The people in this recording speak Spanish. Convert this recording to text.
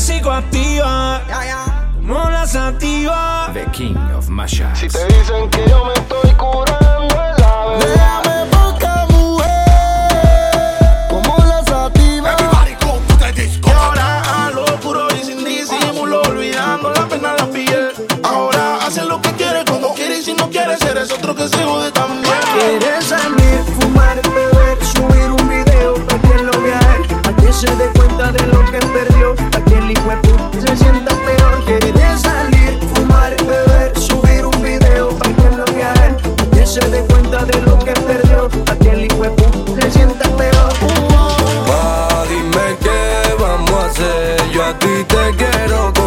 psicoactiva. Como la sativa. The King of Mashups. Si te dicen que yo me estoy curando, es la verdad. Déjame poca mujer. Como la sativa. Everybody go to the disco. Ahora a lo puro y sin disimulo. Olvidando la pena de la piel. Ahora hace lo que quiere, cuando quiere. Y si no quiere, eres otro que se jode también. lo que perdió, aquel hijo de se sienta peor. Va, dime qué vamos a hacer, yo a ti te quiero